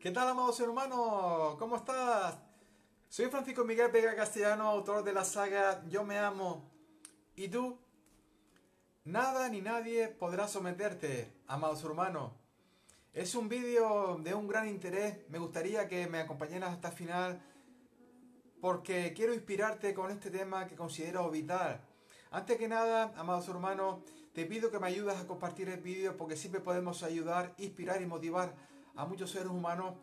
¿Qué tal, amado ser humano? ¿Cómo estás? Soy Francisco Miguel Vega Castellano, autor de la saga Yo me amo. ¿Y tú? Nada ni nadie podrá someterte, amado ser humano. Es un vídeo de un gran interés. Me gustaría que me acompañaras hasta el final porque quiero inspirarte con este tema que considero vital. Antes que nada, amado ser humano, te pido que me ayudes a compartir el vídeo porque siempre podemos ayudar, inspirar y motivar a muchos seres humanos.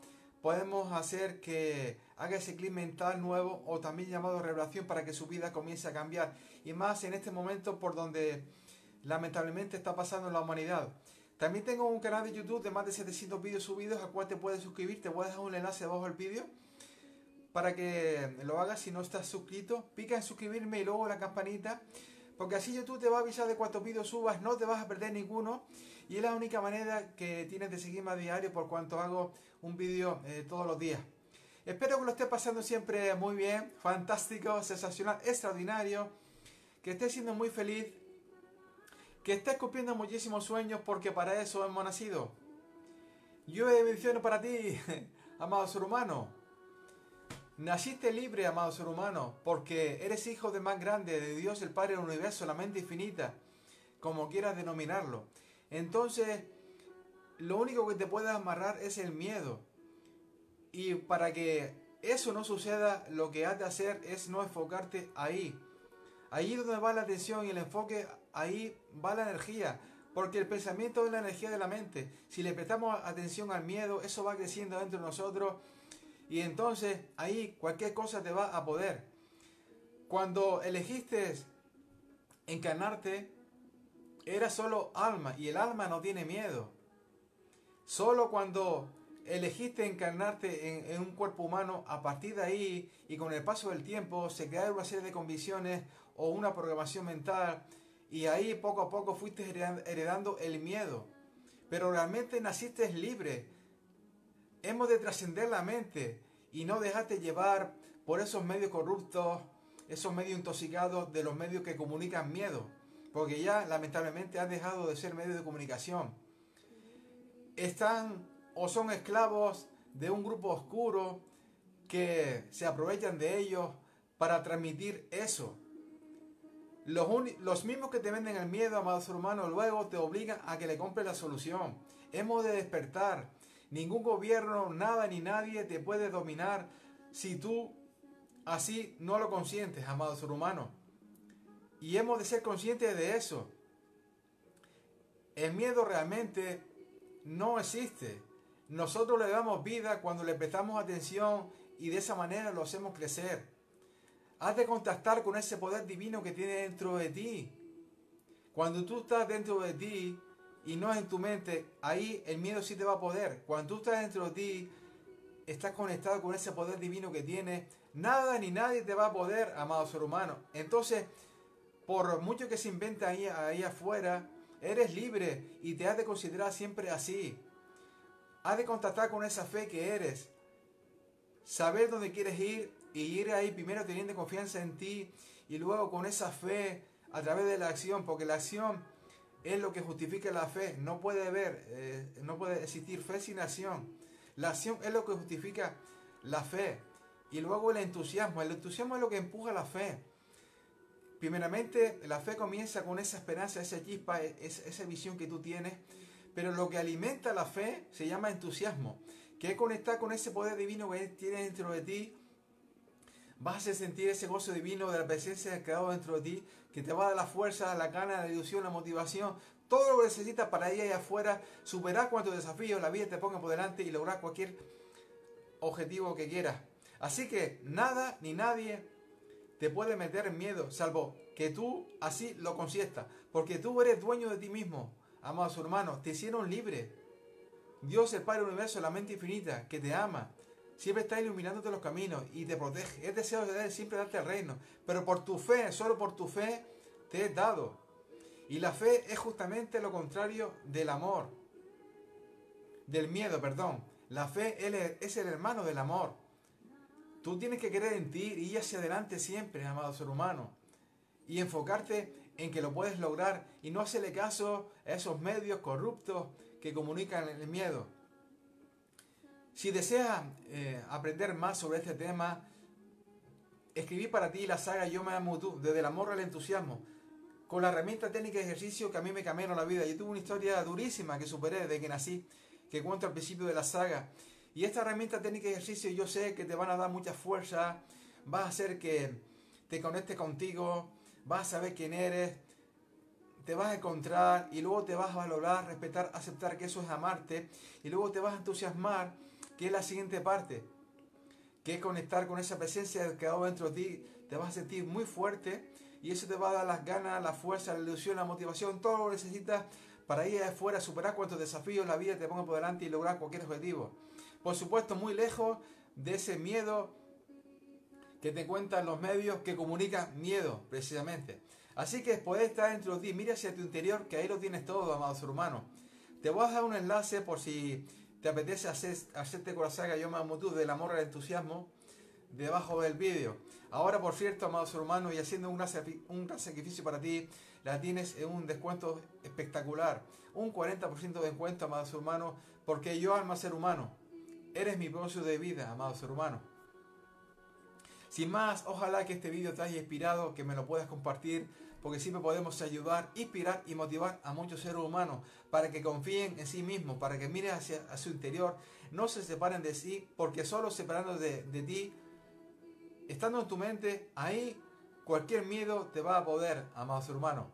Podemos hacer que haga ese clic mental nuevo o también llamado revelación para que su vida comience a cambiar. Y más en este momento por donde lamentablemente está pasando la humanidad. También tengo un canal de YouTube de más de 700 vídeos subidos al cual te puedes suscribir. Te voy a dejar un enlace abajo del vídeo para que lo hagas si no estás suscrito. Pica en suscribirme y luego la campanita. Porque así YouTube te va a avisar de cuántos vídeos subas, no te vas a perder ninguno. Y es la única manera que tienes de seguirme a diario por cuanto hago un vídeo eh, todos los días. Espero que lo estés pasando siempre muy bien, fantástico, sensacional, extraordinario. Que estés siendo muy feliz que estés cumpliendo muchísimos sueños porque para eso hemos nacido. Yo bendiciones para ti, amado ser humano. Naciste libre, amado ser humano, porque eres hijo de más grande, de Dios el Padre del universo, la mente infinita, como quieras denominarlo. Entonces, lo único que te puede amarrar es el miedo. Y para que eso no suceda, lo que has de hacer es no enfocarte ahí, Ahí donde va la atención y el enfoque, ahí va la energía. Porque el pensamiento es la energía de la mente. Si le prestamos atención al miedo, eso va creciendo dentro de nosotros. Y entonces ahí cualquier cosa te va a poder. Cuando elegiste encarnarte, era solo alma. Y el alma no tiene miedo. Solo cuando elegiste encarnarte en, un cuerpo humano, a partir de ahí y con el paso del tiempo se crearon una serie de convicciones o una programación mental y ahí poco a poco fuiste heredando el miedo. Pero realmente naciste libre. Hemos de trascender la mente y no dejarte llevar por esos medios corruptos, esos medios intoxicados de los medios que comunican miedo. Porque ya lamentablemente has dejado de ser medio de comunicación. Están o son esclavos de un grupo oscuro que se aprovechan de ellos para transmitir eso. Los, los, mismos que te venden el miedo, amado ser humano, luego te obligan a que le compres la solución. Hemos de despertar. Ningún gobierno, nada ni nadie te puede dominar si tú así no lo consientes, amado ser humano. Y hemos de ser conscientes de eso. El miedo realmente no existe. Nosotros le damos vida cuando le prestamos atención y de esa manera lo hacemos crecer. Has de contactar con ese poder divino que tiene dentro de ti. Cuando tú estás dentro de ti y no en tu mente, ahí el miedo sí te va a poder. Cuando tú estás dentro de ti, estás conectado con ese poder divino que tienes, nada ni nadie te va a poder, amado ser humano. Entonces, por mucho que se invente ahí, ahí afuera, eres libre y te has de considerar siempre así. Has de contactar con esa fe que eres. Saber dónde quieres ir y ir ahí primero teniendo confianza en ti y luego con esa fe a través de la acción, porque la acción es lo que justifica la fe. No puede haber, eh, no puede existir fe sin acción. La acción es lo que justifica la fe. Y luego el entusiasmo. El entusiasmo es lo que empuja la fe. Primeramente, la fe comienza con esa esperanza, esa chispa, esa visión que tú tienes pero lo que alimenta la fe se llama entusiasmo, que es conectar con ese poder divino que tienes dentro de ti. Vas a sentir ese gozo divino de la presencia del Creador dentro de ti, que te va a dar la fuerza, la gana, la ilusión, la motivación, todo lo que necesitas para ir allá afuera, superar cuantos desafíos la vida te ponga por delante y lograr cualquier objetivo que quieras. Así que nada ni nadie te puede meter en miedo, salvo que tú así lo consiestas, porque tú eres dueño de ti mismo. Amados hermanos, te hicieron libre. Dios, el Padre Universo, la mente infinita, que te ama, siempre está iluminándote los caminos y te protege. Es deseo de siempre darte el reino. Pero por tu fe, solo por tu fe, te he dado. Y la fe es justamente lo contrario del amor. Del miedo, perdón. La fe es el hermano del amor. Tú tienes que creer en ti y ir hacia adelante siempre, amado ser humano. Y enfocarte en que lo puedes lograr y no hacerle caso a esos medios corruptos que comunican el miedo. Si deseas eh, aprender más sobre este tema, escribí para ti la saga Yo me amo tú, desde el amor al entusiasmo, con la herramienta técnica de ejercicio que a mí me cambió la vida. Yo tuve una historia durísima que superé desde que nací, que cuento al principio de la saga. Y esta herramienta técnica de ejercicio yo sé que te van a dar mucha fuerza, va a hacer que te conectes contigo, vas a saber quién eres, te vas a encontrar y luego te vas a valorar, respetar, aceptar que eso es amarte y luego te vas a entusiasmar, que es la siguiente parte, que es conectar con esa presencia que ha dentro de ti, te vas a sentir muy fuerte y eso te va a dar las ganas, la fuerza, la ilusión, la motivación, todo lo que necesitas para ir afuera, superar cuantos desafíos la vida te ponga por delante y lograr cualquier objetivo. Por supuesto, muy lejos de ese miedo que te cuentan los medios que comunican miedo, precisamente. Así que puedes estar dentro de ti, mira hacia tu interior, que ahí lo tienes todo, amado ser humano. Te voy a dar un enlace por si te apetece hacer, hacerte con la saga Yo me amo tú del entusiasmo debajo del vídeo. Ahora, por cierto, amado ser humano, y haciendo un gran sacrificio para ti, la tienes en un descuento espectacular. Un 40% de descuento, amado ser humano, porque yo, alma ser humano, eres mi propósito de vida, amado ser humano. Sin más, ojalá que este vídeo te haya inspirado, que me lo puedas compartir porque siempre podemos ayudar, inspirar y motivar a muchos seres humanos para que confíen en sí mismos, para que miren hacia su interior, no se separen de sí, porque solo separando de, de ti, estando en tu mente, ahí cualquier miedo te va a poder, amado ser humano.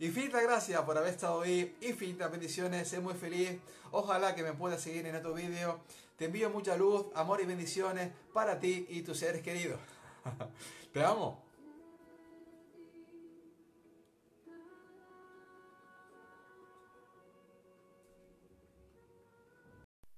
Infinitas gracias por haber estado ahí, infinitas bendiciones, sé muy feliz, ojalá que me puedas seguir en estos vídeos, te envío mucha luz, amor y bendiciones para ti y tus seres queridos. te amo.